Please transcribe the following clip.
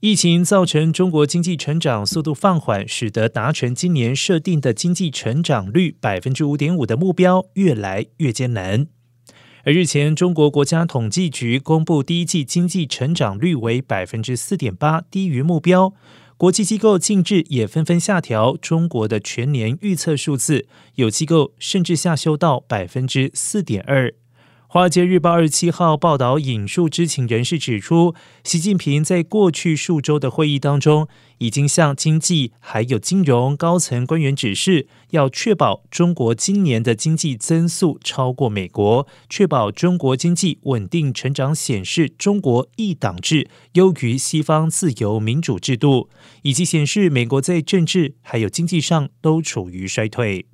疫情造成中国经济成长速度放缓，使得达成今年设定的经济成长率百分之五点五的目标越来越艰难。而日前，中国国家统计局公布第一季经济成长率为百分之四点八，低于目标。国际机构近日也纷纷下调中国的全年预测数字，有机构甚至下修到百分之四点二。华尔街日报二十七号报道引述知情人士指出，习近平在过去数周的会议当中，已经向经济还有金融高层官员指示，要确保中国今年的经济增速超过美国，确保中国经济稳定成长，显示中国一党制优于西方自由民主制度，以及显示美国在政治还有经济上都处于衰退。